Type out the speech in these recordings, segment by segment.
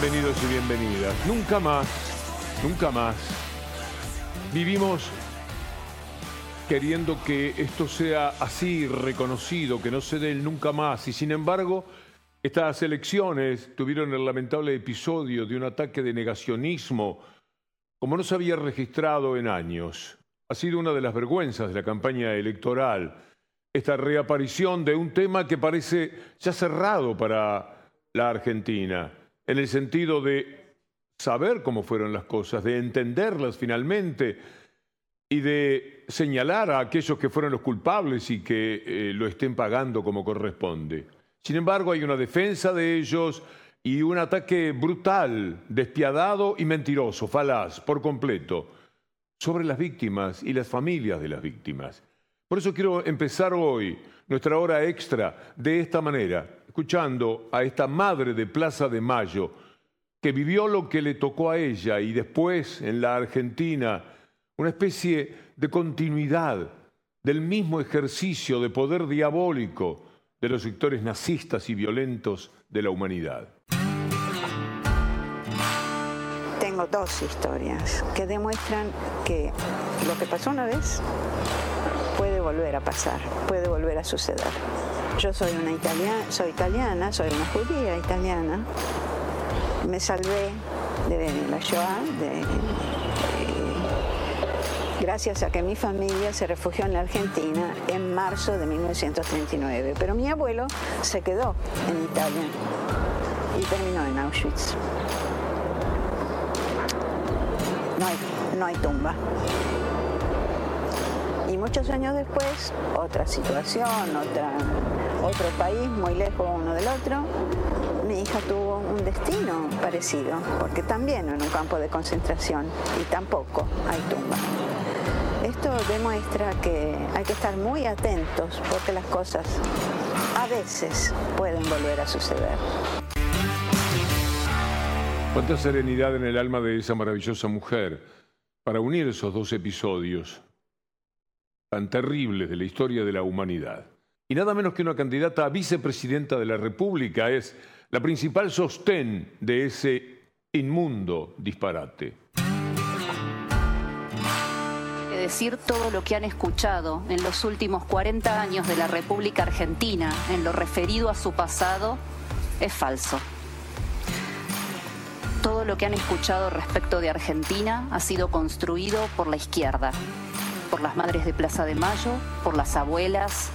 bienvenidos y bienvenidas. Nunca más, nunca más vivimos queriendo que esto sea así reconocido, que no se dé el nunca más. Y sin embargo, estas elecciones tuvieron el lamentable episodio de un ataque de negacionismo como no se había registrado en años. Ha sido una de las vergüenzas de la campaña electoral, esta reaparición de un tema que parece ya cerrado para la Argentina en el sentido de saber cómo fueron las cosas, de entenderlas finalmente y de señalar a aquellos que fueron los culpables y que eh, lo estén pagando como corresponde. Sin embargo, hay una defensa de ellos y un ataque brutal, despiadado y mentiroso, falaz, por completo, sobre las víctimas y las familias de las víctimas. Por eso quiero empezar hoy nuestra hora extra de esta manera, escuchando a esta madre de Plaza de Mayo, que vivió lo que le tocó a ella y después en la Argentina una especie de continuidad del mismo ejercicio de poder diabólico de los sectores nazistas y violentos de la humanidad. Tengo dos historias que demuestran que lo que pasó una vez volver a pasar, puede volver a suceder. Yo soy una italiana, soy italiana, soy una judía italiana. Me salvé de la Shoah, gracias a que mi familia se refugió en la Argentina en marzo de 1939. Pero mi abuelo se quedó en Italia y terminó en Auschwitz. No hay, no hay tumba. Muchos años después, otra situación, otra, otro país muy lejos uno del otro, mi hija tuvo un destino parecido, porque también en un campo de concentración y tampoco hay tumba. Esto demuestra que hay que estar muy atentos porque las cosas a veces pueden volver a suceder. Cuánta serenidad en el alma de esa maravillosa mujer para unir esos dos episodios tan terribles de la historia de la humanidad. Y nada menos que una candidata a vicepresidenta de la República es la principal sostén de ese inmundo disparate. Decir todo lo que han escuchado en los últimos 40 años de la República Argentina en lo referido a su pasado es falso. Todo lo que han escuchado respecto de Argentina ha sido construido por la izquierda, por las madres de Plaza de Mayo, por las abuelas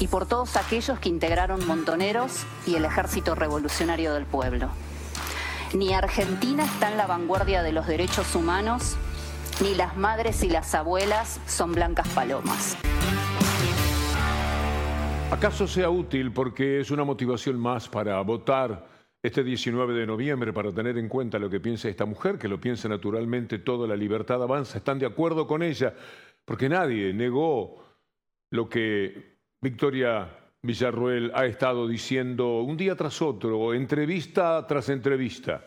y por todos aquellos que integraron Montoneros y el Ejército Revolucionario del Pueblo. Ni Argentina está en la vanguardia de los derechos humanos, ni las madres y las abuelas son blancas palomas. ¿Acaso sea útil porque es una motivación más para votar este 19 de noviembre para tener en cuenta lo que piensa esta mujer, que lo piensa naturalmente toda la libertad avanza? ¿Están de acuerdo con ella? Porque nadie negó lo que Victoria Villarruel ha estado diciendo un día tras otro, entrevista tras entrevista,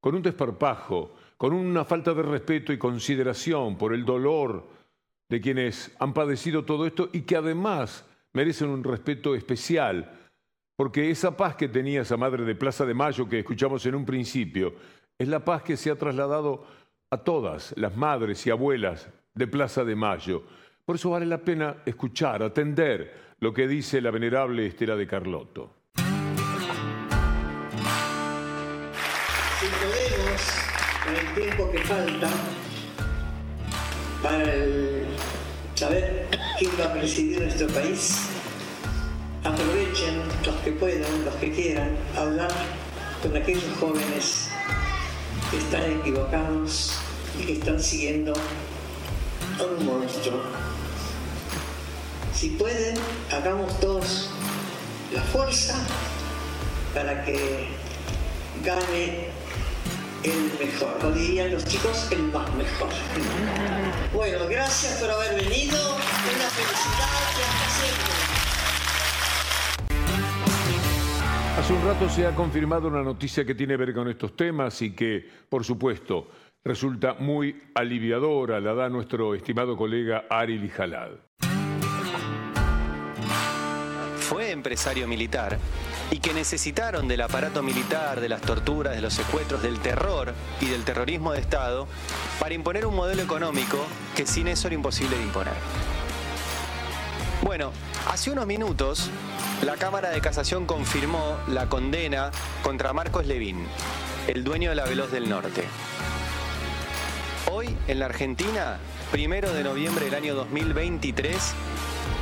con un desparpajo, con una falta de respeto y consideración por el dolor de quienes han padecido todo esto y que además merecen un respeto especial, porque esa paz que tenía esa madre de Plaza de Mayo que escuchamos en un principio, es la paz que se ha trasladado a todas las madres y abuelas de Plaza de Mayo. Por eso vale la pena escuchar, atender lo que dice la venerable Estela de Carlotto. Si podemos, en el tiempo que falta, para saber quién va a presidir nuestro país, aprovechen los que puedan, los que quieran, hablar con aquellos jóvenes que están equivocados y que están siguiendo un monstruo. Si pueden, hagamos todos la fuerza para que gane el mejor, o dirían los chicos, el más mejor. Bueno, gracias por haber venido, una felicidad y hasta siempre. Hace un rato se ha confirmado una noticia que tiene que ver con estos temas y que, por supuesto, resulta muy aliviadora, la da nuestro estimado colega Ari Lijalad. Fue empresario militar y que necesitaron del aparato militar, de las torturas, de los secuestros, del terror y del terrorismo de Estado para imponer un modelo económico que sin eso era imposible de imponer. Bueno, hace unos minutos la Cámara de Casación confirmó la condena contra Marcos Levín, el dueño de la Veloz del Norte. Hoy en la Argentina, primero de noviembre del año 2023,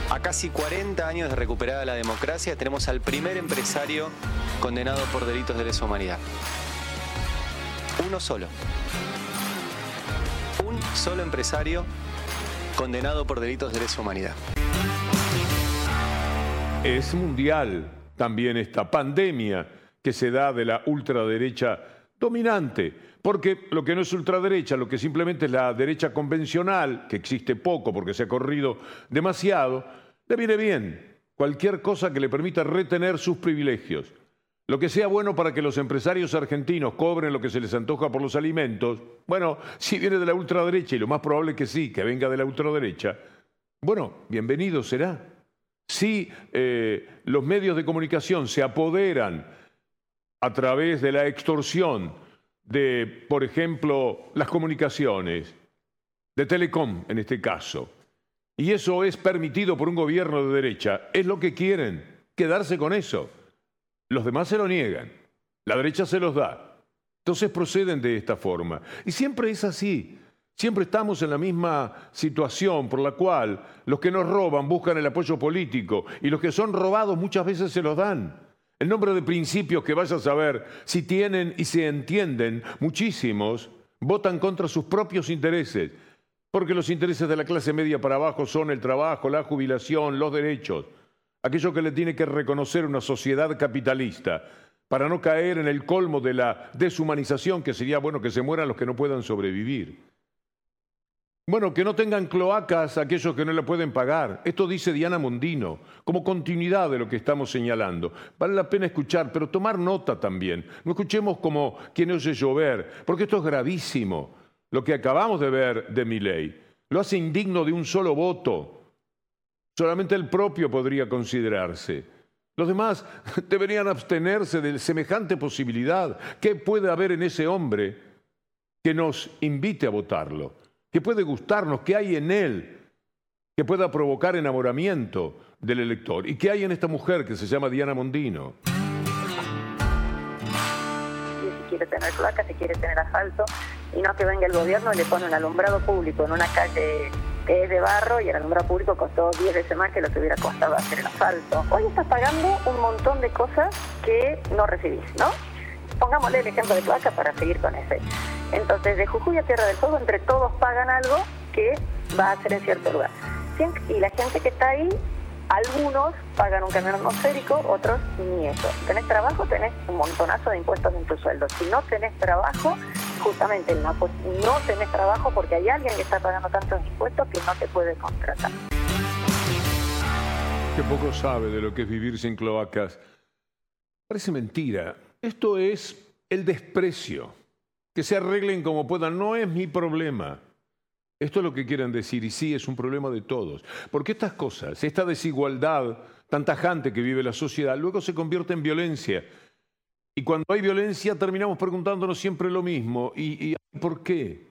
a casi 40 años de recuperada la democracia, tenemos al primer empresario condenado por delitos de lesa humanidad. Uno solo. Un solo empresario condenado por delitos de lesa humanidad. Es mundial también esta pandemia que se da de la ultraderecha dominante, porque lo que no es ultraderecha, lo que simplemente es la derecha convencional, que existe poco porque se ha corrido demasiado, le viene bien cualquier cosa que le permita retener sus privilegios. Lo que sea bueno para que los empresarios argentinos cobren lo que se les antoja por los alimentos, bueno, si viene de la ultraderecha, y lo más probable que sí, que venga de la ultraderecha, bueno, bienvenido será. Si eh, los medios de comunicación se apoderan a través de la extorsión, de, por ejemplo, las comunicaciones, de Telecom en este caso, y eso es permitido por un gobierno de derecha, es lo que quieren, quedarse con eso. Los demás se lo niegan, la derecha se los da. Entonces proceden de esta forma. Y siempre es así. Siempre estamos en la misma situación por la cual los que nos roban buscan el apoyo político y los que son robados muchas veces se los dan. El nombre de principios que vayas a saber, si tienen y se entienden, muchísimos votan contra sus propios intereses, porque los intereses de la clase media para abajo son el trabajo, la jubilación, los derechos, aquello que le tiene que reconocer una sociedad capitalista, para no caer en el colmo de la deshumanización, que sería bueno que se mueran los que no puedan sobrevivir. Bueno, que no tengan cloacas aquellos que no le pueden pagar. Esto dice Diana Mondino, como continuidad de lo que estamos señalando. Vale la pena escuchar, pero tomar nota también. No escuchemos como quien oye llover, porque esto es gravísimo. Lo que acabamos de ver de mi ley lo hace indigno de un solo voto. Solamente el propio podría considerarse. Los demás deberían abstenerse de semejante posibilidad. ¿Qué puede haber en ese hombre que nos invite a votarlo? Que puede gustarnos, que hay en él, que pueda provocar enamoramiento del elector. ¿Y qué hay en esta mujer que se llama Diana Mondino? Si quiere tener placa, si quiere tener asfalto, y no que venga el gobierno y le pone un alumbrado público en una calle que es de barro y el alumbrado público costó 10 veces más que lo que hubiera costado hacer el asfalto. Hoy estás pagando un montón de cosas que no recibís, ¿no? Pongámosle el ejemplo de placa para seguir con ese. Entonces, de Jujuy a Tierra del Fuego, entre todos pagan algo que va a ser en cierto lugar. Y la gente que está ahí, algunos pagan un camión atmosférico, otros ni eso. Tenés trabajo, tenés un montonazo de impuestos en tu sueldo. Si no tenés trabajo, justamente no, no tenés trabajo porque hay alguien que está pagando tantos impuestos que no te puede contratar. Que poco sabe de lo que es vivir sin cloacas. Parece mentira. Esto es el desprecio que se arreglen como puedan, no es mi problema. Esto es lo que quieren decir y sí es un problema de todos. Porque estas cosas, esta desigualdad tan tajante que vive la sociedad, luego se convierte en violencia. Y cuando hay violencia terminamos preguntándonos siempre lo mismo. ¿Y, y por qué?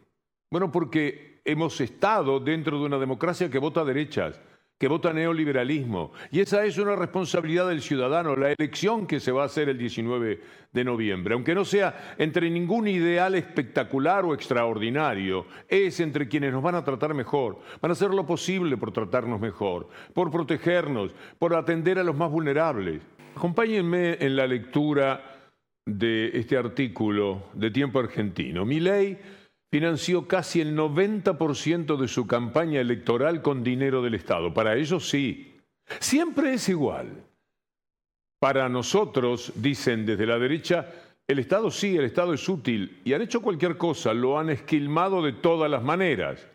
Bueno, porque hemos estado dentro de una democracia que vota derechas que vota neoliberalismo. Y esa es una responsabilidad del ciudadano, la elección que se va a hacer el 19 de noviembre. Aunque no sea entre ningún ideal espectacular o extraordinario, es entre quienes nos van a tratar mejor, van a hacer lo posible por tratarnos mejor, por protegernos, por atender a los más vulnerables. Acompáñenme en la lectura de este artículo de Tiempo Argentino. Mi ley financió casi el 90% de su campaña electoral con dinero del Estado. Para ellos sí. Siempre es igual. Para nosotros, dicen desde la derecha, el Estado sí, el Estado es útil y han hecho cualquier cosa, lo han esquilmado de todas las maneras.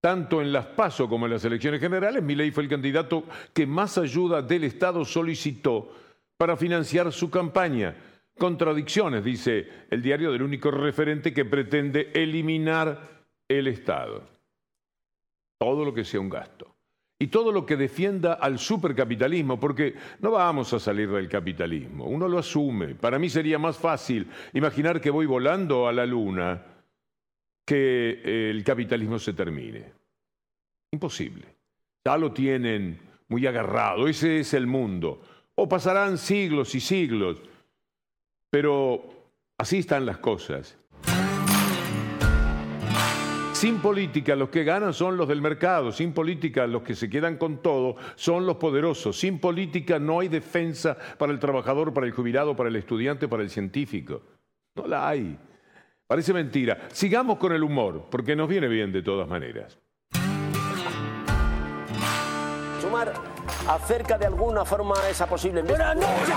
Tanto en las PASO como en las elecciones generales, Milei fue el candidato que más ayuda del Estado solicitó para financiar su campaña contradicciones, dice el diario del único referente que pretende eliminar el Estado. Todo lo que sea un gasto. y todo lo que defienda al supercapitalismo, porque no vamos a salir del capitalismo, uno lo asume. Para mí sería más fácil imaginar que voy volando a la luna que el capitalismo se termine. Imposible. Ya lo tienen muy agarrado, ese es el mundo. O pasarán siglos y siglos, pero así están las cosas. Sin política los que ganan son los del mercado, sin política los que se quedan con todo son los poderosos, sin política no hay defensa para el trabajador, para el jubilado, para el estudiante, para el científico. No la hay. Parece mentira. Sigamos con el humor, porque nos viene bien de todas maneras. Sumar acerca de alguna forma esa posible... Buenas noches,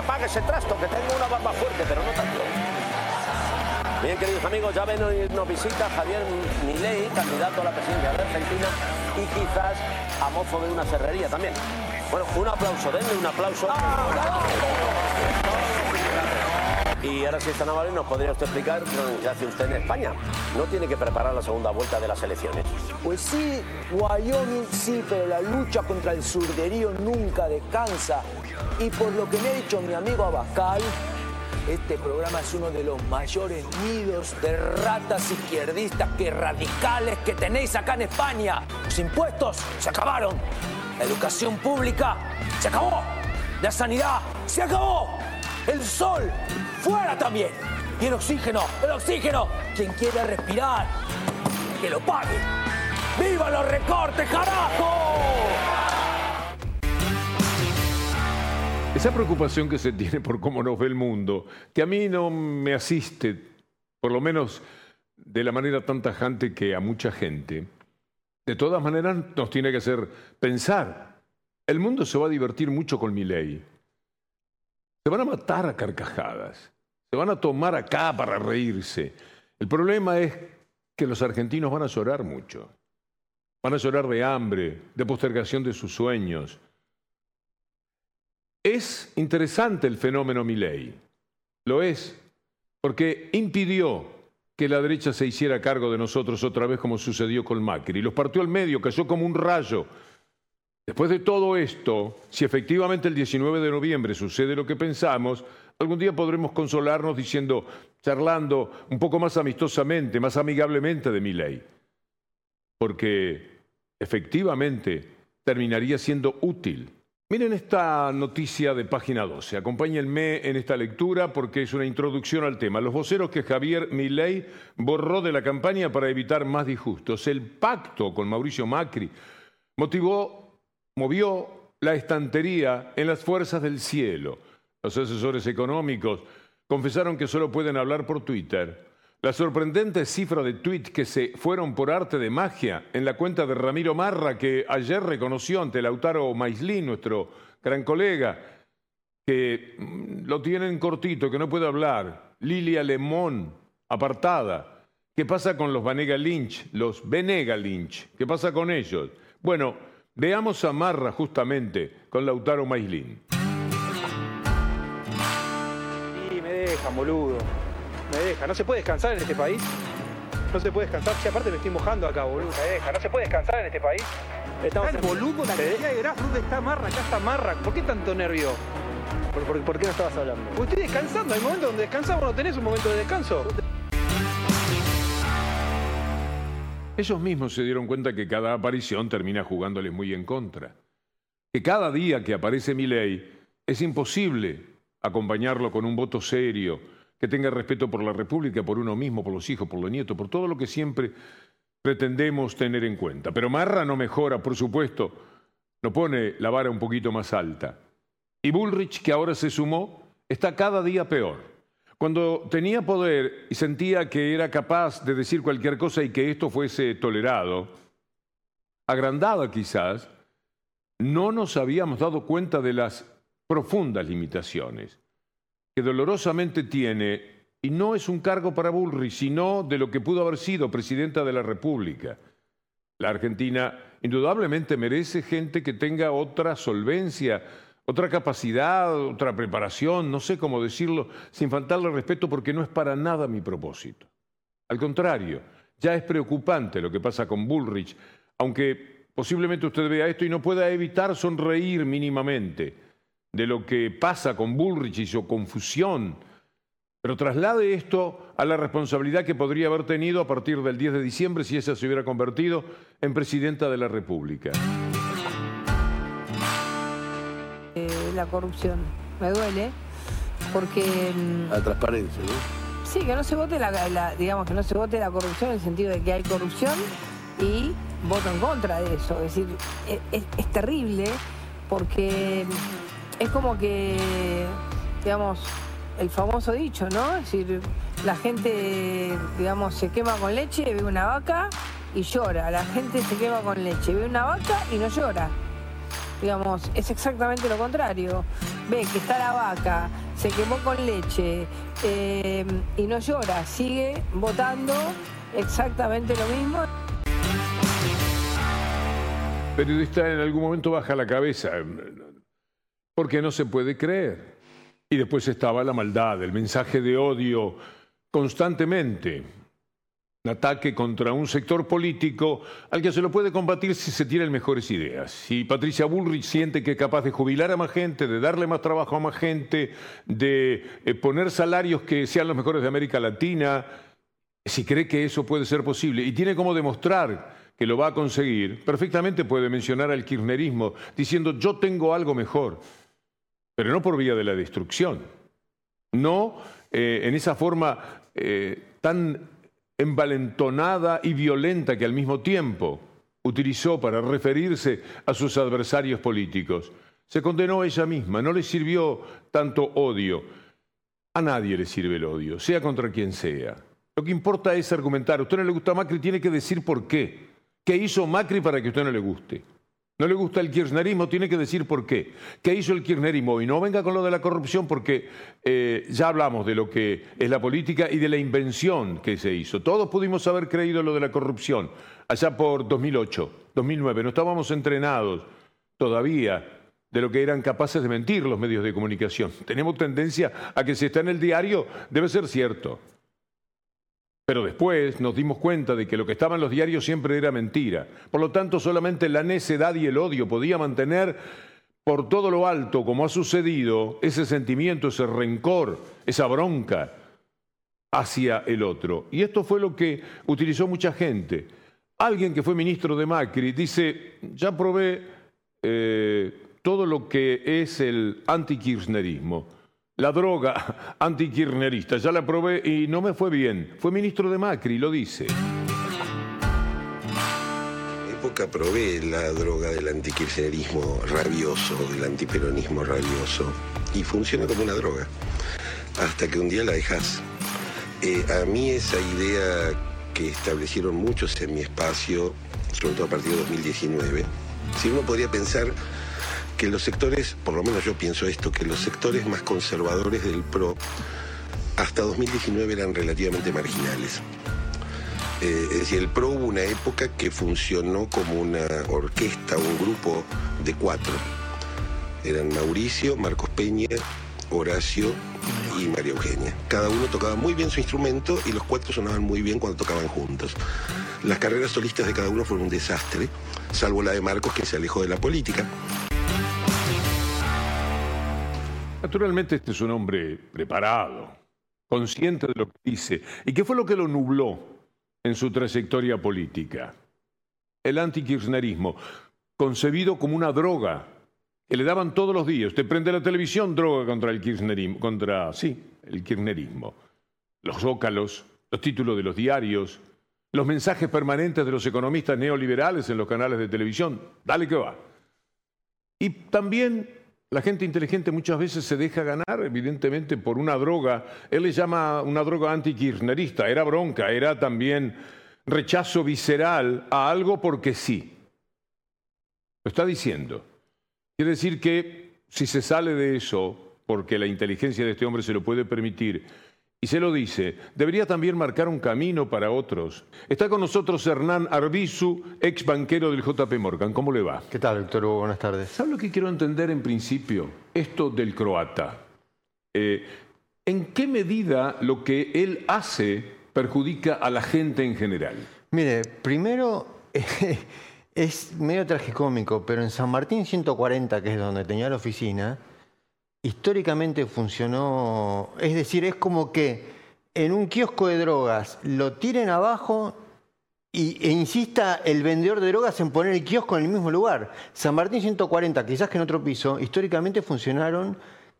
apague ese trasto, que tengo una barba fuerte, pero no tanto. Bien, queridos amigos, ya ven, nos visita Javier Milei, candidato a la presidencia de Argentina y quizás a mozo de una serrería también. Bueno, un aplauso, denle un aplauso. Y ahora si está amable, ¿nos podría usted explicar qué hace usted en España? ¿No tiene que preparar la segunda vuelta de las elecciones? Pues sí, Wyoming sí, pero la lucha contra el surderío nunca descansa. Y por lo que me ha dicho mi amigo Abascal, este programa es uno de los mayores nidos de ratas izquierdistas que radicales que tenéis acá en España. Los impuestos se acabaron. La educación pública se acabó. La sanidad se acabó. El sol fuera también. Y el oxígeno, el oxígeno. Quien quiera respirar, que lo pague. ¡Viva los recortes, carajo! Esa preocupación que se tiene por cómo nos ve el mundo, que a mí no me asiste, por lo menos de la manera tan tajante que a mucha gente, de todas maneras nos tiene que hacer pensar. El mundo se va a divertir mucho con mi ley. Se van a matar a carcajadas. Se van a tomar acá para reírse. El problema es que los argentinos van a llorar mucho. Van a llorar de hambre, de postergación de sus sueños. Es interesante el fenómeno Milei. Lo es, porque impidió que la derecha se hiciera cargo de nosotros otra vez como sucedió con Macri. Los partió al medio, cayó como un rayo Después de todo esto, si efectivamente el 19 de noviembre sucede lo que pensamos, algún día podremos consolarnos diciendo, charlando un poco más amistosamente, más amigablemente de mi ley. Porque efectivamente terminaría siendo útil. Miren esta noticia de página 12. Acompáñenme en esta lectura porque es una introducción al tema. Los voceros que Javier Milei borró de la campaña para evitar más disgustos. El pacto con Mauricio Macri motivó movió la estantería en las fuerzas del cielo. Los asesores económicos confesaron que solo pueden hablar por Twitter. La sorprendente cifra de tweets que se fueron por arte de magia en la cuenta de Ramiro Marra, que ayer reconoció ante Lautaro Maislín, nuestro gran colega, que mm, lo tienen cortito, que no puede hablar. Lilia Lemón, apartada. ¿Qué pasa con los Vanega Lynch, los Venega Lynch? ¿Qué pasa con ellos? Bueno, Veamos a Marra justamente con Lautaro Maislin. Y me dejan, boludo. Me deja. ¿No se puede descansar en este país? No se puede descansar. Si aparte me estoy mojando acá, boludo. Me deja. ¿No se puede descansar en este país? Estamos en... boludo, la cantidad de graf. ¿Dónde está Marra? Acá está Marra. ¿Por qué tanto nervio? ¿Por, qué no estabas hablando? Porque estoy descansando. Hay momentos donde descansamos. ¿No tenés un momento de descanso? Ellos mismos se dieron cuenta que cada aparición termina jugándoles muy en contra. Que cada día que aparece mi ley es imposible acompañarlo con un voto serio, que tenga respeto por la República, por uno mismo, por los hijos, por los nietos, por todo lo que siempre pretendemos tener en cuenta. Pero Marra no mejora, por supuesto, no pone la vara un poquito más alta. Y Bullrich, que ahora se sumó, está cada día peor. Cuando tenía poder y sentía que era capaz de decir cualquier cosa y que esto fuese tolerado, agrandada quizás, no nos habíamos dado cuenta de las profundas limitaciones que dolorosamente tiene, y no es un cargo para Bullrich, sino de lo que pudo haber sido presidenta de la República. La Argentina indudablemente merece gente que tenga otra solvencia, otra capacidad, otra preparación, no sé cómo decirlo, sin faltarle respeto porque no es para nada mi propósito. Al contrario, ya es preocupante lo que pasa con Bullrich, aunque posiblemente usted vea esto y no pueda evitar sonreír mínimamente de lo que pasa con Bullrich y su confusión, pero traslade esto a la responsabilidad que podría haber tenido a partir del 10 de diciembre si ella se hubiera convertido en presidenta de la República. La corrupción. Me duele porque... mm, La transparencia, ¿no? Sí, que no se vote la, la- digamos que no se vote la corrupción en el sentido de que hay corrupción y voto en contra de eso. Es decir, es, es- es terrible porque es como que, digamos, el famoso dicho, ¿no? Es decir, la gente, digamos, se quema con leche, ve una vaca y llora. La gente se quema con leche, ve una vaca y no llora digamos, es exactamente lo contrario. Ve que está la vaca, se quemó con leche eh, y no llora, sigue votando exactamente lo mismo. periodista en algún momento baja la cabeza, porque no se puede creer. Y después estaba la maldad, el mensaje de odio constantemente, un ataque contra un sector político al que se lo puede combatir si se tienen mejores ideas. Si Patricia Bullrich siente que es capaz de jubilar a más gente, de darle más trabajo a más gente, de eh, poner salarios que sean los mejores de América Latina, si cree que eso puede ser posible y tiene como demostrar que lo va a conseguir, perfectamente puede mencionar al kirchnerismo diciendo yo tengo algo mejor, pero no por vía de la destrucción, no eh, en esa forma eh, tan envalentonada y violenta que al mismo tiempo utilizó para referirse a sus adversarios políticos. Se condenó a ella misma, no le sirvió tanto odio. A nadie le sirve el odio, sea contra quien sea. Lo que importa es argumentar. A usted no le gusta Macri, tiene que decir por qué. ¿Qué hizo Macri para que a usted no le guste? No le gusta el kirchnerismo, tiene que decir por qué. ¿Qué hizo el kirchnerismo? Y no venga con lo de la corrupción porque eh, ya hablamos de lo que es la política y de la invención que se hizo. Todos pudimos haber creído lo de la corrupción allá por 2008, 2009. No estábamos entrenados todavía de lo que eran capaces de mentir los medios de comunicación. Tenemos tendencia a que si está en el diario debe ser cierto. Pero después nos dimos cuenta de que lo que estaba en los diarios siempre era mentira. Por lo tanto, solamente la necedad y el odio podía mantener por todo lo alto, como ha sucedido, ese sentimiento, ese rencor, esa bronca hacia el otro. Y esto fue lo que utilizó mucha gente. Alguien que fue ministro de Macri dice, ya probé eh, todo lo que es el antikirchnerismo la droga antikirchnerista. Ya la probé y no me fue bien. Fue ministro de Macri, lo dice. época probé la droga del antikirchnerismo rabioso, del antiperonismo rabioso, y funciona como una droga, hasta que un día la dejas. Eh, a mí esa idea que establecieron muchos en mi espacio, sobre todo a partir de 2019, si uno podría pensar que los sectores, por lo menos yo pienso esto, que los sectores más conservadores del PRO hasta 2019 eran relativamente marginales. Eh, es decir, el PRO hubo una época que funcionó como una orquesta, un grupo de cuatro. Eran Mauricio, Marcos Peña, Horacio y María Eugenia. Cada uno tocaba muy bien su instrumento y los cuatro sonaban muy bien cuando tocaban juntos. Las carreras solistas de cada uno fueron un desastre, salvo la de Marcos que se alejó de la política. Naturalmente este es un hombre preparado, consciente de lo que dice. ¿Y qué fue lo que lo nubló en su trayectoria política? El antikirchnerismo, concebido como una droga que le daban todos los días. Usted prende la televisión, droga contra el kirchnerismo, contra, sí, el kirchnerismo. Los zócalos, los títulos de los diarios, los mensajes permanentes de los economistas neoliberales en los canales de televisión. Dale que va. Y también la gente inteligente muchas veces se deja ganar, evidentemente, por una droga. Él le llama una droga antikirchnerista. Era bronca, era también rechazo visceral a algo porque sí. Lo está diciendo. Quiere decir que si se sale de eso, porque la inteligencia de este hombre se lo puede permitir, y se lo dice, debería también marcar un camino para otros. Está con nosotros Hernán Arbizu, ex banquero del JP Morgan. ¿Cómo le va? ¿Qué tal, doctor Hugo? Buenas tardes. ¿Sabe lo que quiero entender en principio? Esto del croata. Eh, ¿En qué medida lo que él hace perjudica a la gente en general? Mire, primero es medio tragicómico, pero en San Martín 140, que es donde tenía la oficina, históricamente funcionó, es decir, es como que en un kiosco de drogas lo tiren abajo y, e insista el vendedor de drogas en poner el kiosco en el mismo lugar. San Martín 140, quizás que en otro piso, históricamente funcionaron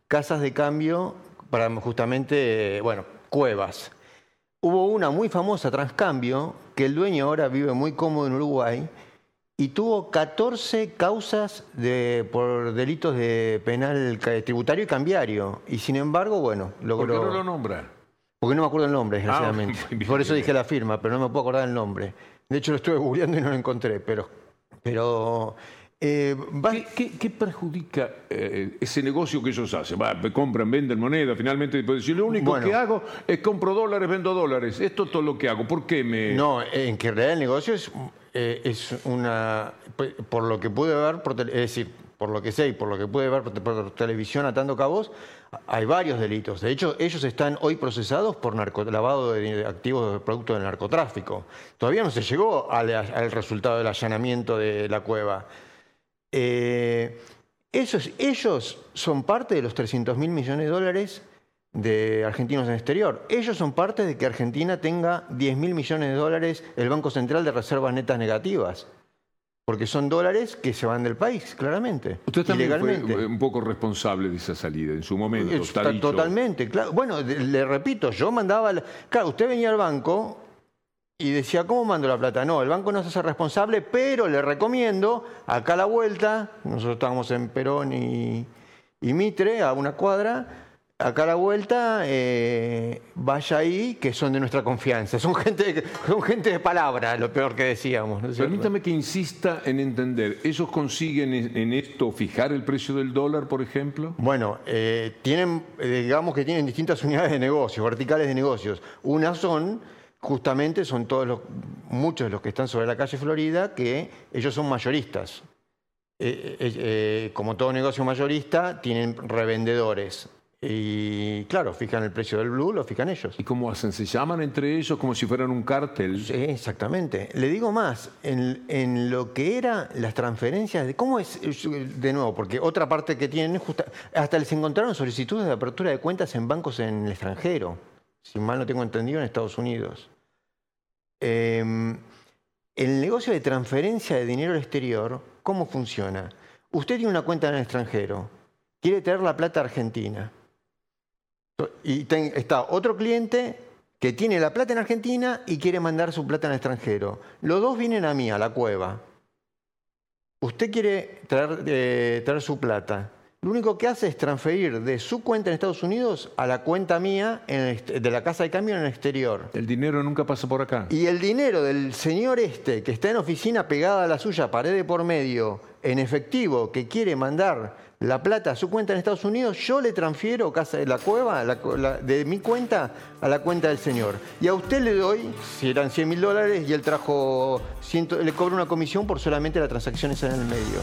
casas de cambio para justamente, bueno, cuevas. Hubo una muy famosa, Transcambio, que el dueño ahora vive muy cómodo en Uruguay, y tuvo 14 causas de, por delitos de penal tributario y cambiario. Y sin embargo, bueno, logró... ¿Por qué no lo nombra? Porque no me acuerdo el nombre, ah, desgraciadamente. por eso dije la firma, pero no me puedo acordar el nombre. De hecho, lo estuve googleando y no lo encontré, pero... pero eh, ¿Qué, perjudica eh, ese negocio que ellos hacen? Va, compran, venden moneda, finalmente puede decir, lo único que hago es compro dólares, vendo dólares. Esto es todo lo que hago. ¿Por qué me...? No, en que en realidad el negocio es eh, es una, por lo que pude ver, por es decir, por lo que sé y por lo que pude ver por, televisión atando cabos, hay varios delitos. De hecho, ellos están hoy procesados por lavado de activos de productos del narcotráfico. Todavía no se llegó al, resultado del allanamiento de la cueva. Eh, ellos son parte de los 300 mil millones de dólares de argentinos en el exterior. Ellos son parte de que Argentina tenga 10 mil millones de dólares el Banco Central de reservas netas negativas. Porque son dólares que se van del país, claramente. Usted también fue un poco responsable de esa salida en su momento. Está totalmente, claro. Bueno, le repito, yo mandaba... Claro, usted venía al banco y decía, ¿cómo mando la plata? No, el banco no se hace responsable, pero le recomiendo, acá a la vuelta, nosotros estábamos en Perón y, y Mitre, a una cuadra, acá a la vuelta, eh, vaya ahí, que son de nuestra confianza. Son gente, son gente de palabra, lo peor que decíamos. Permítame que insista en entender, ¿ellos consiguen en esto fijar el precio del dólar, por ejemplo? Bueno, eh, tienen, eh, digamos que tienen distintas unidades de negocios, verticales de negocios. Unas son, justamente, son todos los, muchos de los que están sobre la calle Florida, que ellos son mayoristas. como todo negocio mayorista, tienen revendedores y claro, fijan el precio del blue, lo fijan ellos. ¿Y cómo hacen? ¿Se llaman entre ellos como si fueran un cártel? Sí, exactamente. Le digo más, en, lo que eran las transferencias, de ¿cómo es? De nuevo, porque otra parte que tienen, hasta les encontraron solicitudes de apertura de cuentas en bancos en el extranjero, si mal no tengo entendido, en Estados Unidos. Em, el negocio de transferencia de dinero al exterior, ¿cómo funciona? Usted tiene una cuenta en el extranjero, quiere tener la plata argentina y está otro cliente que tiene la plata en Argentina y quiere mandar su plata en extranjero. Los dos vienen a mí, a la cueva. Usted quiere traer, eh, traer su plata. Lo único que hace es transferir de su cuenta en Estados Unidos a la cuenta mía de la casa de cambio en el exterior. El dinero nunca pasa por acá. Y el dinero del señor este, que está en oficina pegada a la suya, pared de por medio, en efectivo, que quiere mandar la plata a su cuenta en Estados Unidos, yo le transfiero casa de la cueva de mi cuenta a la cuenta del señor. Y a usted le doy, si eran 100 mil dólares y él trajo, 100, le cobro una comisión por solamente la transacción esa en el medio.